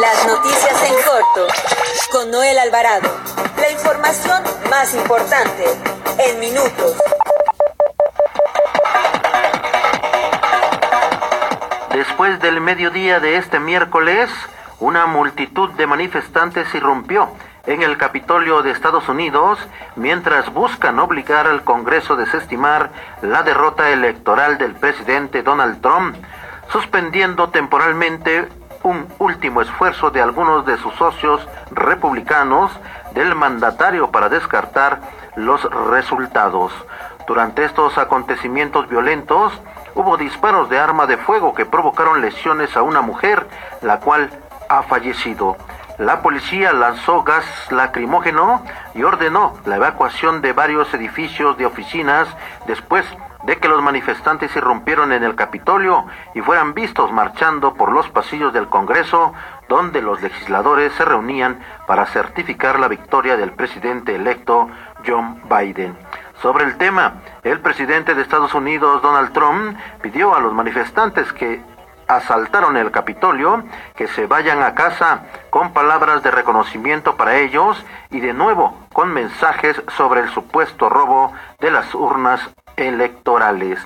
Las noticias en corto con Noel Alvarado. La información más importante en minutos. Después del mediodía de este miércoles, una multitud de manifestantes irrumpió en el Capitolio de Estados Unidos mientras buscan obligar al Congreso a desestimar la derrota electoral del presidente Donald Trump, suspendiendo temporalmente un último esfuerzo de algunos de sus socios republicanos del mandatario para descartar los resultados. Durante estos acontecimientos violentos, hubo disparos de arma de fuego que provocaron lesiones a una mujer, la cual ha fallecido. La policía lanzó gas lacrimógeno y ordenó la evacuación de varios edificios de oficinas después de que los manifestantes irrumpieron en el Capitolio y fueran vistos marchando por los pasillos del Congreso, donde los legisladores se reunían para certificar la victoria del presidente electo John Biden. Sobre el tema, el presidente de Estados Unidos, Donald Trump, pidió a los manifestantes que asaltaron el Capitolio que se vayan a casa con palabras de reconocimiento para ellos y de nuevo con mensajes sobre el supuesto robo de las urnas electorales.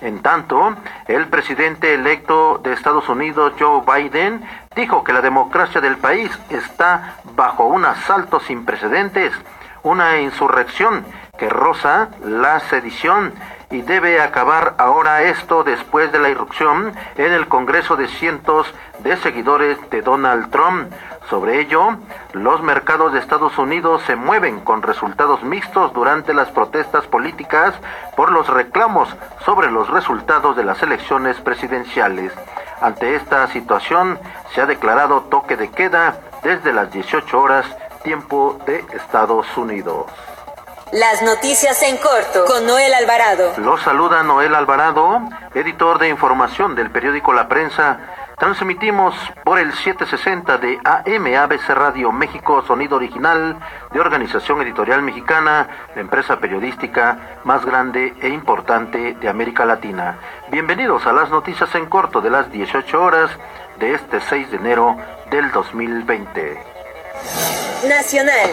En tanto, el presidente electo de Estados Unidos, Joe Biden, dijo que la democracia del país está bajo un asalto sin precedentes, una insurrección que roza la sedición y debe acabar ahora esto después de la irrupción en el Congreso de cientos de seguidores de Donald Trump. Sobre ello, los mercados de Estados Unidos se mueven con resultados mixtos durante las protestas políticas por los reclamos sobre los resultados de las elecciones presidenciales. Ante esta situación, se ha declarado toque de queda desde las 18 horas tiempo de Estados Unidos. Las noticias en corto con Noel Alvarado. Los saluda Noel Alvarado, editor de información del periódico La Prensa. Transmitimos por el 760 de AM ABC Radio México, sonido original de Organización Editorial Mexicana, la empresa periodística más grande e importante de América Latina. Bienvenidos a las noticias en corto de las 18 horas de este 6 de enero del 2020. Nacional.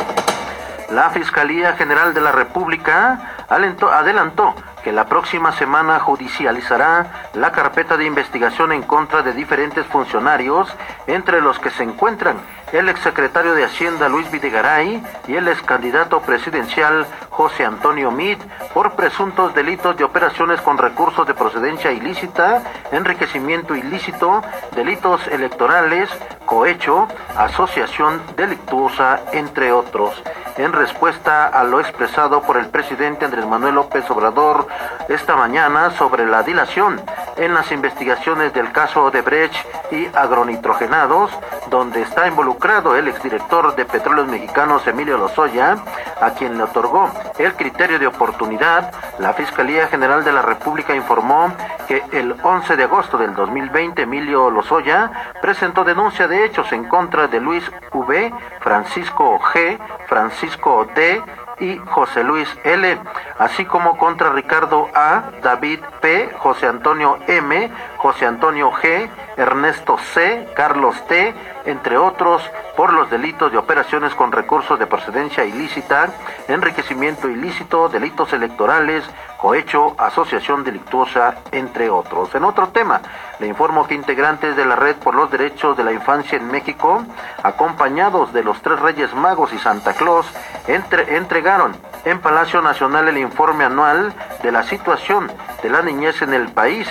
La Fiscalía General de la República adelantó que la próxima semana judicializará la carpeta de investigación en contra de diferentes funcionarios, entre los que se encuentran el exsecretario de Hacienda Luis Videgaray y el excandidato presidencial José Antonio Meade por presuntos delitos de operaciones con recursos de procedencia ilícita, enriquecimiento ilícito, delitos electorales, cohecho, asociación delictuosa, entre otros. En respuesta a lo expresado por el presidente Andrés Manuel López Obrador esta mañana sobre la dilación en las investigaciones del caso de Brecht y agronitrogenados, donde está involucrado el exdirector de Petróleos Mexicanos Emilio Lozoya, a quien le otorgó el criterio de oportunidad, la Fiscalía General de la República informó que el 11 de agosto del 2020 Emilio Lozoya presentó denuncia de hechos en contra de Luis V, Francisco G, Francisco D y José Luis L, así como contra Ricardo A, David P, José Antonio M, José Antonio G, Ernesto C, Carlos T, entre otros, por los delitos de operaciones con recursos de procedencia ilícita, enriquecimiento ilícito, delitos electorales, cohecho, asociación delictuosa, entre otros. En otro tema, le informo que integrantes de la Red por los Derechos de la Infancia en México, acompañados de los tres Reyes Magos y Santa Claus, entregaron en Palacio Nacional el informe anual de la situación de la niñez en el país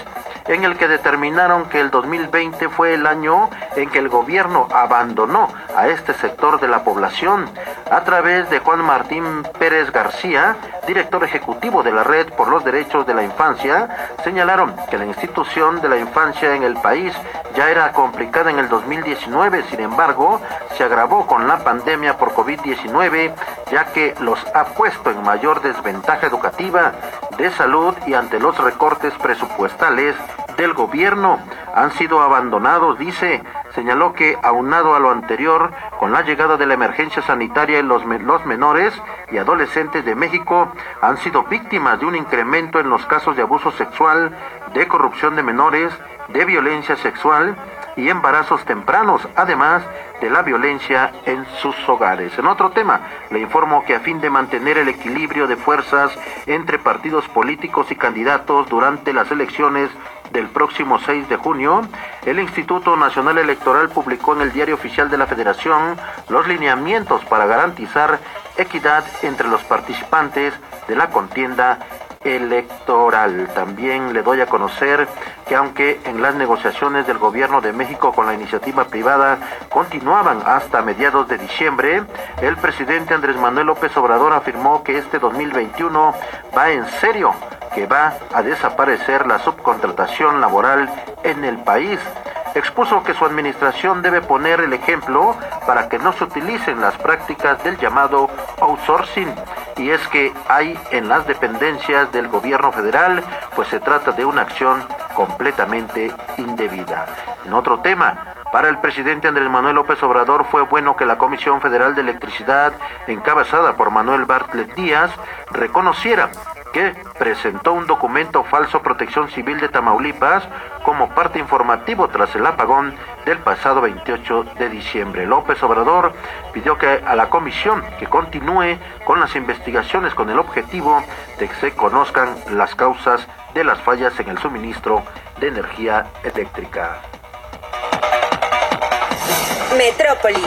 en el que determinaron que el 2020 fue el año en que el gobierno abandonó a este sector de la población. A través de Juan Martín Pérez García, director ejecutivo de la Red por los Derechos de la Infancia, señalaron que la institución de la infancia en el país ya era complicada en el 2019, sin embargo, se agravó con la pandemia por COVID-19, ya que los ha puesto en mayor desventaja educativa, de salud y ante los recortes presupuestales del gobierno han sido abandonados, dice. Señaló que, aunado a lo anterior, con la llegada de la emergencia sanitaria los, los menores y adolescentes de México han sido víctimas de un incremento en los casos de abuso sexual, de corrupción de menores, de violencia sexual, y embarazos tempranos, además de la violencia en sus hogares. En otro tema, le informo que a fin de mantener el equilibrio de fuerzas entre partidos políticos y candidatos durante las elecciones del próximo 6 de junio, el Instituto Nacional Electoral publicó en el Diario Oficial de la Federación los lineamientos para garantizar equidad entre los participantes de la contienda electoral. También le doy a conocer que aunque en las negociaciones del gobierno de México con la iniciativa privada continuaban hasta mediados de diciembre, el presidente Andrés Manuel López Obrador afirmó que este 2021 va en serio, que va a desaparecer la subcontratación laboral en el país expuso que su administración debe poner el ejemplo para que no se utilicen las prácticas del llamado outsourcing. Y es que hay en las dependencias del gobierno federal, pues se trata de una acción completamente indebida. En otro tema, para el presidente Andrés Manuel López Obrador fue bueno que la Comisión Federal de Electricidad, encabezada por Manuel Bartlett Díaz, reconociera que presentó un documento falso Protección Civil de Tamaulipas como parte informativo tras el apagón del pasado 28 de diciembre. López Obrador pidió que a la comisión que continúe con las investigaciones con el objetivo de que se conozcan las causas de las fallas en el suministro de energía eléctrica. Metrópoli.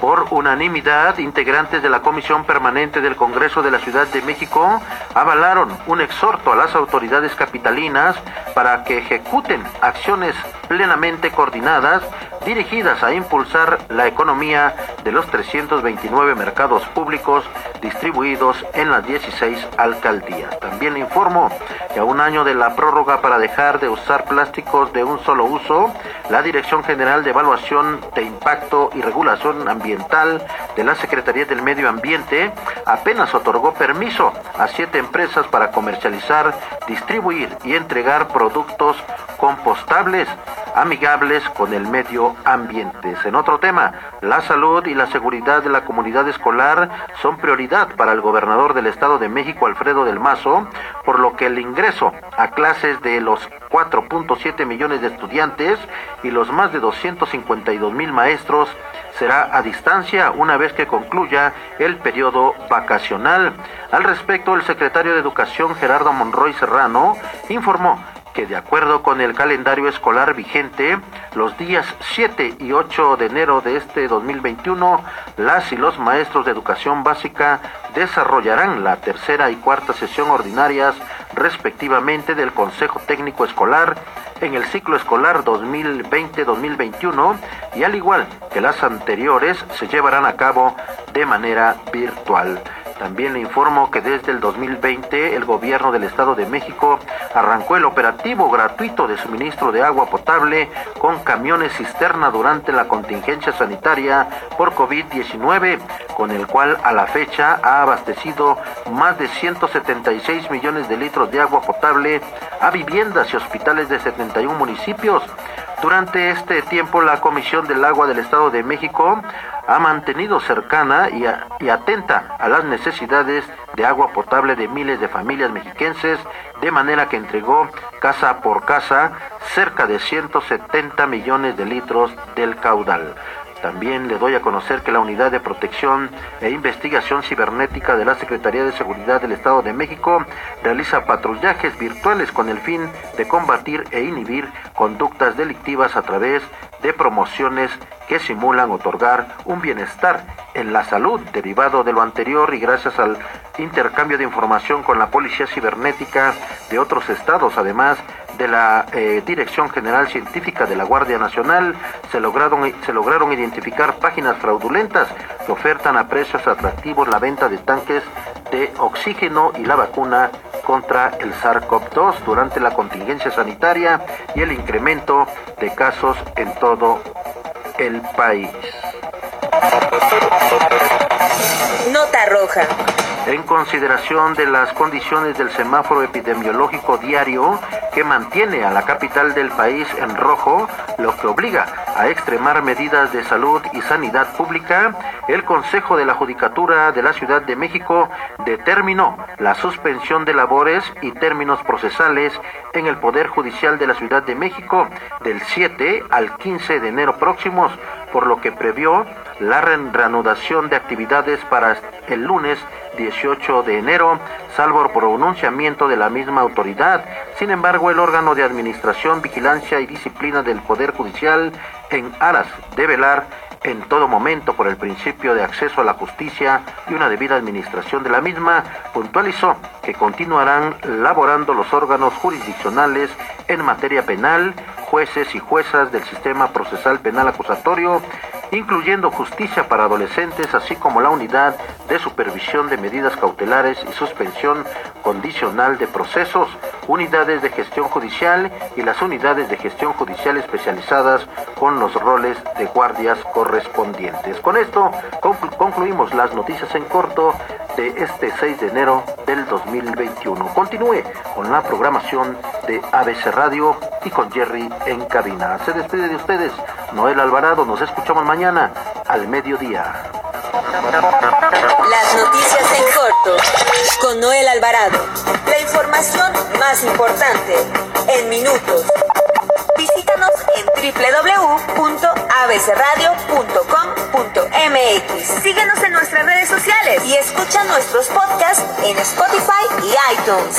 Por unanimidad, integrantes de la Comisión Permanente del Congreso de la Ciudad de México avalaron un exhorto a las autoridades capitalinas para que ejecuten acciones plenamente coordinadas dirigidas a impulsar la economía de los 329 mercados públicos distribuidos en las 16 alcaldías. También le informo que a un año de la prórroga para dejar de usar plásticos de un solo uso, la Dirección General de Evaluación de Impacto y Regulación Ambiental de la Secretaría del Medio Ambiente apenas otorgó permiso a siete empresas para comercializar, distribuir y entregar productos compostables amigables con el medio ambiente. En otro tema, la salud y la seguridad de la comunidad escolar son prioridad para el gobernador del Estado de México, Alfredo del Mazo, por lo que el ingreso a clases de los 4.7 millones de estudiantes y los más de 252 mil maestros será a distancia una vez que concluya el periodo vacacional. Al respecto, el secretario de Educación Gerardo Monroy Serrano informó que de acuerdo con el calendario escolar vigente, los días 7 y 8 de enero de este 2021, las y los maestros de educación básica desarrollarán la tercera y cuarta sesión ordinarias respectivamente del Consejo Técnico Escolar en el ciclo escolar 2020-2021 y al igual que las anteriores se llevarán a cabo de manera virtual. También le informo que desde el 2020 el gobierno del Estado de México arrancó el operativo gratuito de suministro de agua potable con camiones cisterna durante la contingencia sanitaria por COVID-19, con el cual a la fecha ha abastecido más de 176 millones de litros de agua potable a viviendas y hospitales de 71 municipios. Durante este tiempo, la Comisión del Agua del Estado de México ha mantenido cercana y, atenta a las necesidades de agua potable de miles de familias mexiquenses, de manera que entregó casa por casa cerca de 170 millones de litros del caudal. También le doy a conocer que la Unidad de Protección e Investigación Cibernética de la Secretaría de Seguridad del Estado de México realiza patrullajes virtuales con el fin de combatir e inhibir conductas delictivas a través de promociones que simulan otorgar un bienestar en la salud derivado de lo anterior y gracias al intercambio de información con la Policía Cibernética de otros estados, además de la eh, Dirección General Científica de la Guardia Nacional, se lograron, identificar páginas fraudulentas que ofertan a precios atractivos la venta de tanques de oxígeno y la vacuna contra el SARS-CoV-2 durante la contingencia sanitaria y el incremento de casos en todo el país. Nota roja. En consideración de las condiciones del semáforo epidemiológico diario que mantiene a la capital del país en rojo, lo que obliga a extremar medidas de salud y sanidad pública, el Consejo de la Judicatura de la Ciudad de México determinó la suspensión de labores y términos procesales en el Poder Judicial de la Ciudad de México del 7 al 15 de enero próximos, por lo que previó la reanudación de actividades para el lunes 18 de enero, salvo pronunciamiento de la misma autoridad. Sin embargo, el órgano de administración, vigilancia y disciplina del Poder Judicial, en aras de velar en todo momento por el principio de acceso a la justicia y una debida administración de la misma, puntualizó que continuarán laborando los órganos jurisdiccionales en materia penal, jueces y juezas del sistema procesal penal acusatorio, incluyendo justicia para adolescentes, así como la unidad de supervisión de medidas cautelares y suspensión condicional de procesos, unidades de gestión judicial y las unidades de gestión judicial especializadas con los roles de guardias correspondientes. Con esto concluimos las noticias en corto de este 6 de enero del 2021. Continúe con la programación de ABC Radio y con Jerry en cabina. Se despide de ustedes Noel Alvarado. Nos escuchamos mañana al mediodía. Las noticias en corto con Noel Alvarado. La información más importante en minutos. Visítanos en www.abcradio.com.mx. Síguenos en nuestras redes sociales y escucha nuestros podcasts en Spotify y iTunes.